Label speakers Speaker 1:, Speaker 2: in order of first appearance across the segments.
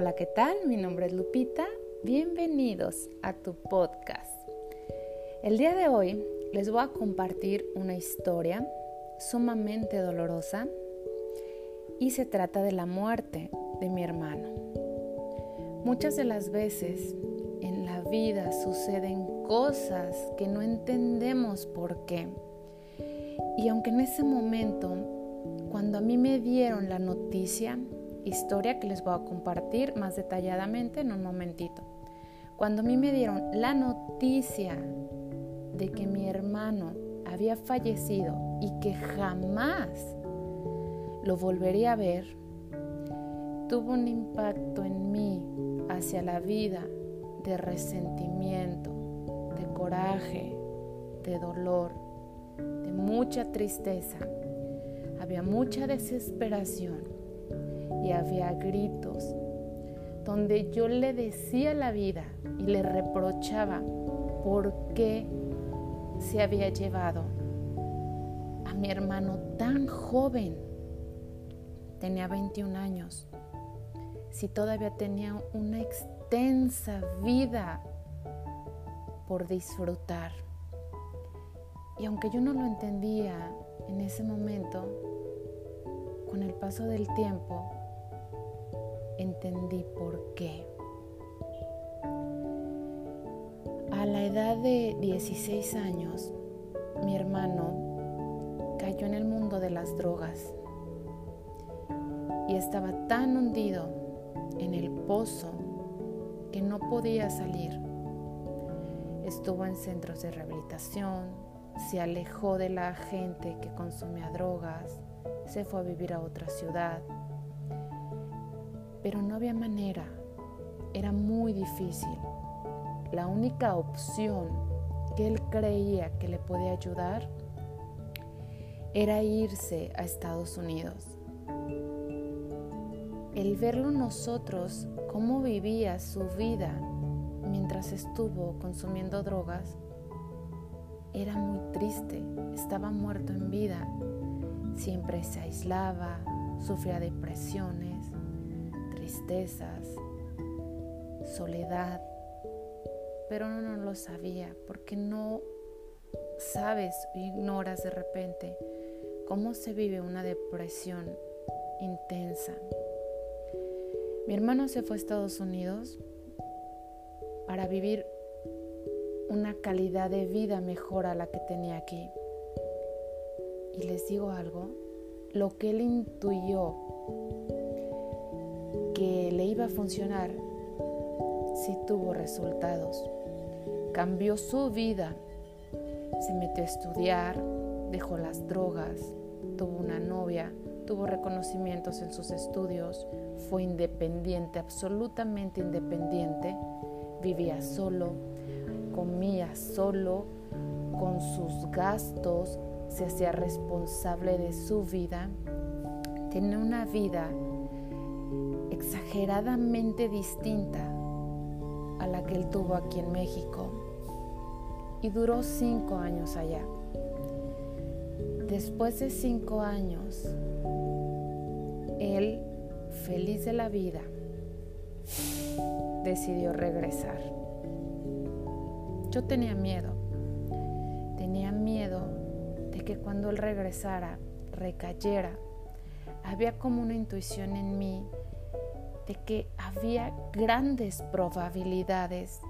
Speaker 1: Hola, ¿qué tal? Mi nombre es Lupita. Bienvenidos a tu podcast. El día de hoy les voy a compartir una historia sumamente dolorosa y se trata de la muerte de mi hermano. Muchas de las veces en la vida suceden cosas que no entendemos por qué. Y aunque en ese momento, cuando a mí me dieron la noticia, historia que les voy a compartir más detalladamente en un momentito. Cuando a mí me dieron la noticia de que mi hermano había fallecido y que jamás lo volvería a ver, tuvo un impacto en mí hacia la vida de resentimiento, de coraje, de dolor, de mucha tristeza. Había mucha desesperación y había gritos donde yo le decía la vida y le reprochaba por qué se había llevado a mi hermano tan joven. Tenía 21 años. Si todavía tenía una extensa vida por disfrutar. Y aunque yo no lo entendía en ese momento, con el paso del tiempo, entendí por qué. A la edad de 16 años, mi hermano cayó en el mundo de las drogas y estaba tan hundido en el pozo que no podía salir. Estuvo en centros de rehabilitación, se alejó de la gente que consumía drogas, se fue a vivir a otra ciudad pero no había manera, era muy difícil. La única opción que él creía que le podía ayudar era irse a Estados Unidos. El verlo nosotros, cómo vivía su vida mientras estuvo consumiendo drogas, era muy triste, estaba muerto en vida, siempre se aislaba, sufría depresiones tristezas, soledad, pero no, lo sabía porque no sabes ignoras de repente cómo se vive una depresión intensa. Mi hermano se fue a Estados Unidos para vivir una calidad de vida mejor a la que tenía aquí. Y les digo algo, lo que él intuyó que le iba a funcionar si tuvo resultados. Cambió su vida, se metió a estudiar, dejó las drogas, tuvo una novia, tuvo reconocimientos en sus estudios, fue independiente, absolutamente independiente, vivía solo, comía solo, con sus gastos, se hacía responsable de su vida, tenía una vida exageradamente distinta a la que él tuvo aquí en México y duró cinco años allá. Después de cinco años, él, feliz de la vida, decidió regresar. Yo tenía miedo, tenía miedo de que cuando él regresara, recayera. Había como una intuición en mí de que había grandes probabilidades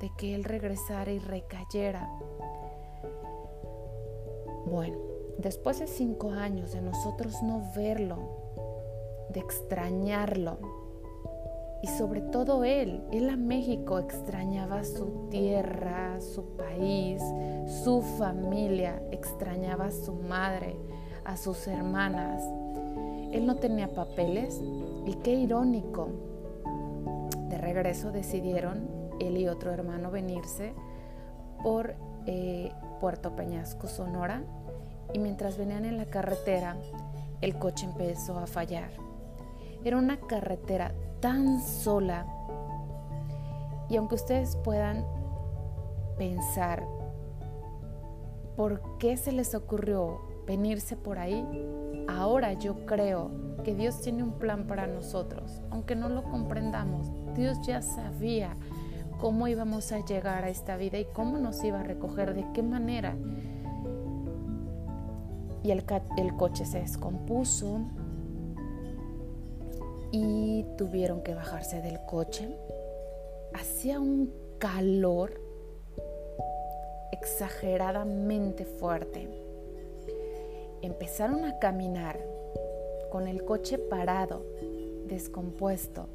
Speaker 1: de que él regresara y recayera. Bueno, después de cinco años de nosotros no verlo, de extrañarlo, y sobre todo él, él a México extrañaba su tierra, su país, su familia, extrañaba a su madre, a sus hermanas. Él no tenía papeles, y qué irónico. De regreso decidieron él y otro hermano venirse por eh, Puerto Peñasco, Sonora, y mientras venían en la carretera, el coche empezó a fallar. Era una carretera tan sola y aunque ustedes puedan pensar por qué se les ocurrió venirse por ahí, ahora yo creo que Dios tiene un plan para nosotros, aunque no lo comprendamos. Dios ya sabía cómo íbamos a llegar a esta vida y cómo nos iba a recoger, de qué manera. Y el, coche se descompuso y tuvieron que bajarse del coche. Hacía un calor exageradamente fuerte. Empezaron a caminar con el coche parado, descompuesto,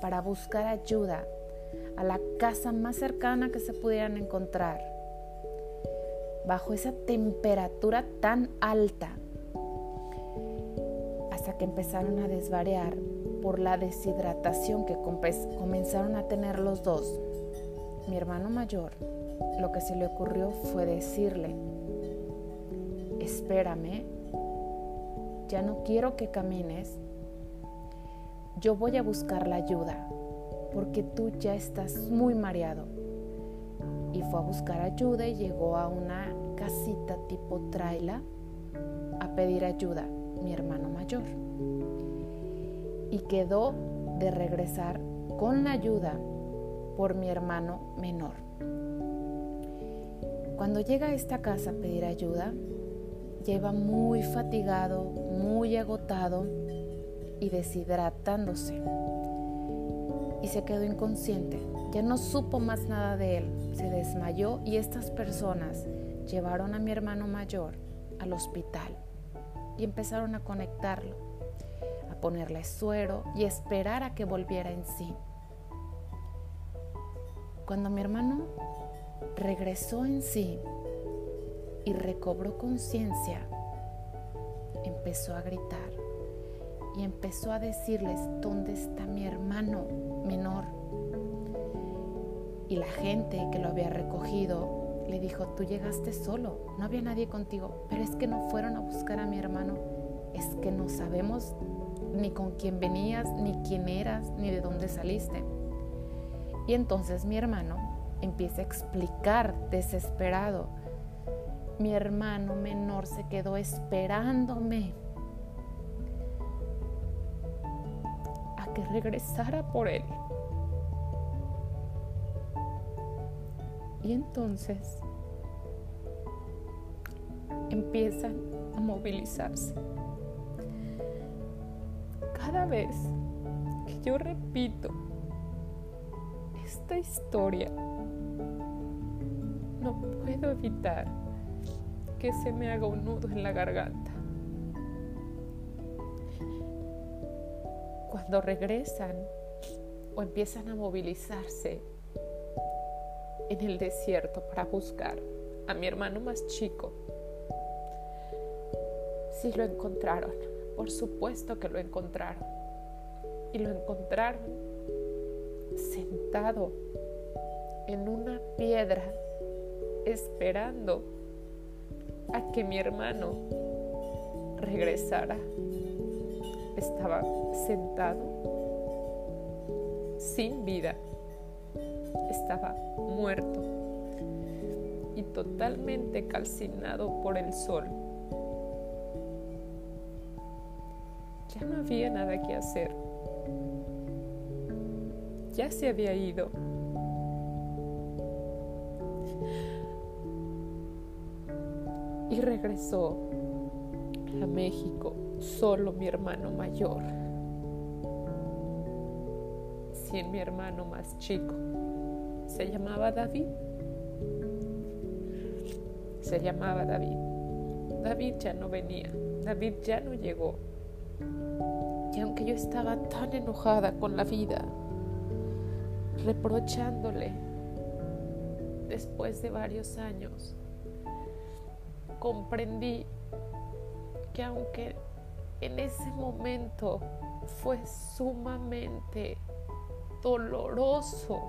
Speaker 1: para buscar ayuda a la casa más cercana que se pudieran encontrar. Bajo esa temperatura tan alta, hasta que empezaron a desvariar por la deshidratación que comenzaron a tener los dos. Mi hermano mayor, lo que se le ocurrió fue decirle, espérame, ya no quiero que camines, yo voy a buscar la ayuda porque tú ya estás muy mareado. Y fue a buscar ayuda y llegó a una casita tipo traila a pedir ayuda, mi hermano mayor. Y quedó de regresar con la ayuda por mi hermano menor. Cuando llega a esta casa a pedir ayuda, lleva muy fatigado, muy agotado y deshidratándose y se quedó inconsciente. Ya no supo más nada de él. Se desmayó y estas personas llevaron a mi hermano mayor al hospital y empezaron a conectarlo, a ponerle suero y esperar a que volviera en sí. Cuando mi hermano regresó en sí y recobró conciencia, empezó a gritar y empezó a decirles, ¿dónde está mi hermano menor? Y la gente que lo había recogido le dijo, tú llegaste solo, no había nadie contigo, pero es que no fueron a buscar a mi hermano, es que no sabemos ni con quién venías, ni quién eras, ni de dónde saliste. Y entonces mi hermano empieza a explicar desesperado, mi hermano menor se quedó esperándome que regresara por él. Y entonces empiezan a movilizarse. Cada vez que yo repito esta historia, no puedo evitar que se me haga un nudo en la garganta. cuando regresan o empiezan a movilizarse en el desierto para buscar a mi hermano más chico, sí lo encontraron, por supuesto que lo encontraron. Y lo encontraron sentado en una piedra esperando a que mi hermano regresara estaba sentado sin vida, estaba muerto y totalmente calcinado por el sol. Ya no había nada que hacer. Ya se había ido. Y regresó a México solo mi hermano mayor, sin mi hermano más chico. Se llamaba David. Se llamaba David. David ya no venía, David ya no llegó. Y aunque yo estaba tan enojada con la vida, reprochándole después de varios años, comprendí que aunque en ese momento fue sumamente doloroso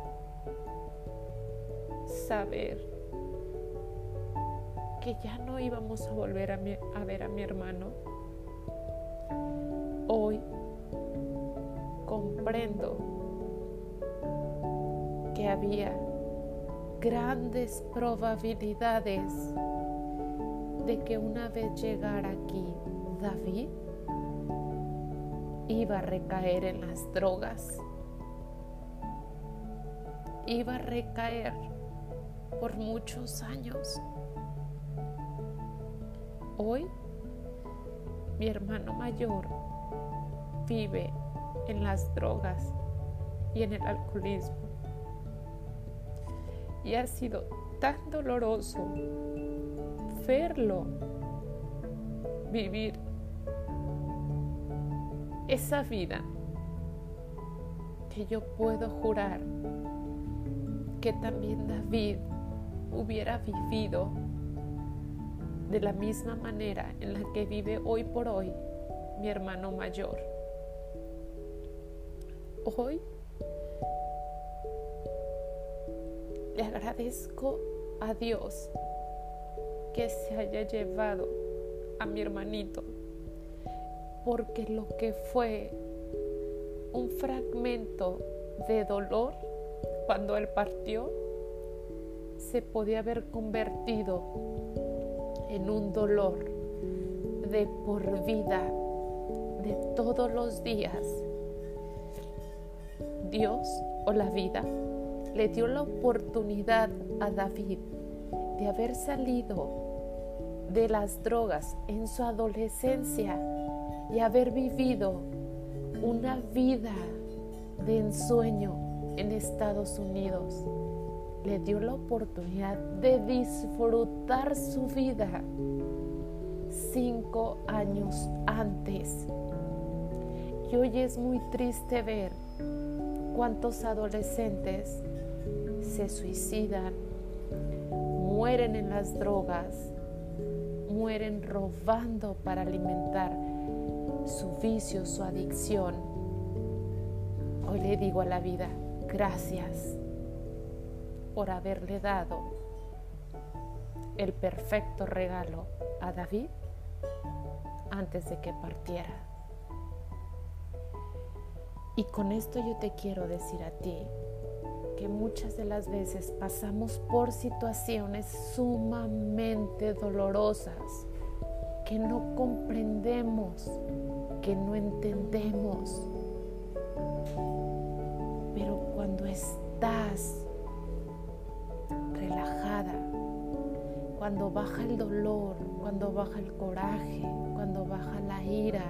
Speaker 1: saber que ya no íbamos a volver a, ver a mi hermano. Hoy comprendo que había grandes probabilidades de que una vez llegara aquí David, iba a recaer en las drogas, iba a recaer por muchos años. Hoy mi hermano mayor vive en las drogas y en el alcoholismo. Y ha sido tan doloroso verlo vivir esa vida que yo puedo jurar que también David hubiera vivido de la misma manera en la que vive hoy por hoy mi hermano mayor. Hoy le agradezco a Dios que se haya llevado a mi hermanito, porque lo que fue un fragmento de dolor cuando él partió, se podía haber convertido en un dolor de por vida, de todos los días. Dios o la vida le dio la oportunidad a David de haber salido de las drogas en su adolescencia y haber vivido una vida de ensueño en Estados Unidos. Le dio la oportunidad de disfrutar su vida cinco años antes. Y hoy es muy triste ver cuántos adolescentes se suicidan, mueren en las drogas, mueren robando para alimentar su vicio, su adicción. Hoy le digo a la vida, gracias por haberle dado el perfecto regalo a David antes de que partiera. Y con esto yo te quiero decir a ti muchas de las veces pasamos por situaciones sumamente dolorosas que no comprendemos, que no entendemos. Pero cuando estás relajada, cuando baja el dolor, cuando baja el coraje, cuando baja la ira,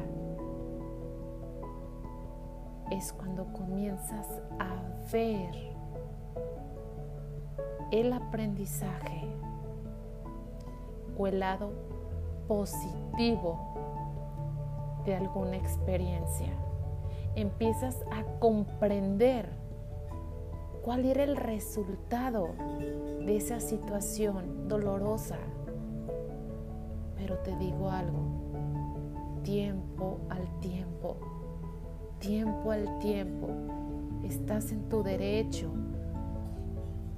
Speaker 1: es cuando comienzas a ver el aprendizaje o el lado positivo de alguna experiencia. Empiezas a comprender cuál era el resultado de esa situación dolorosa. Pero te digo algo, tiempo al tiempo tiempo al tiempo estás en tu derecho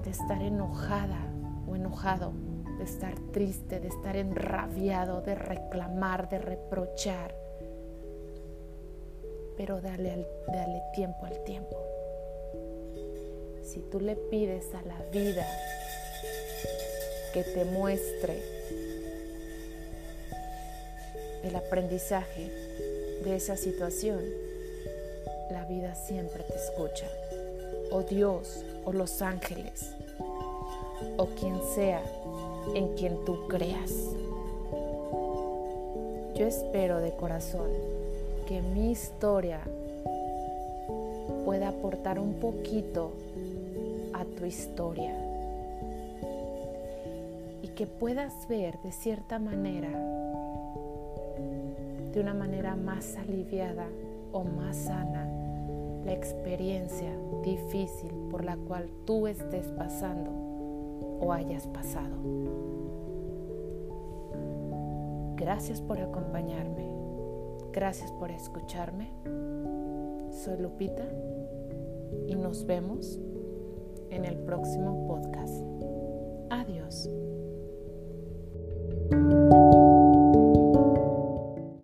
Speaker 1: de estar enojada o enojado, de estar triste, de estar enrabiado, de reclamar, de reprochar. Pero dale, dale tiempo al tiempo. Si tú le pides a la vida que te muestre el aprendizaje de esa situación, la vida siempre te escucha, o Dios, o los ángeles, o quien sea en quien tú creas. Yo espero de corazón que mi historia pueda aportar un poquito a tu historia y que puedas ver de cierta manera, de una manera más aliviada, o más sana la experiencia difícil por la cual tú estés pasando o hayas pasado. Gracias por acompañarme. Gracias por escucharme. Soy Lupita y nos vemos en el próximo podcast. Adiós.